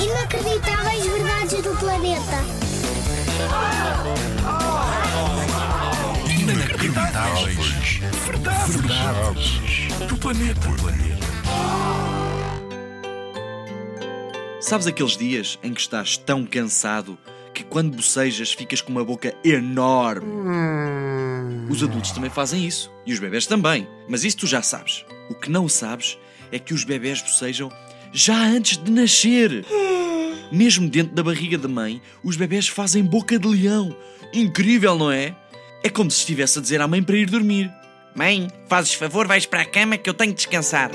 Inacreditáveis verdades do planeta. Inacreditáveis. Verdades. Verdades. Do planeta. Sabes aqueles dias em que estás tão cansado que quando bocejas ficas com uma boca enorme? Os adultos também fazem isso. E os bebés também. Mas isso tu já sabes. O que não sabes é que os bebés bocejam já antes de nascer. Mesmo dentro da barriga da mãe, os bebés fazem boca de leão. Incrível, não é? É como se estivesse a dizer à mãe para ir dormir. Mãe, fazes favor, vais para a cama que eu tenho de descansar.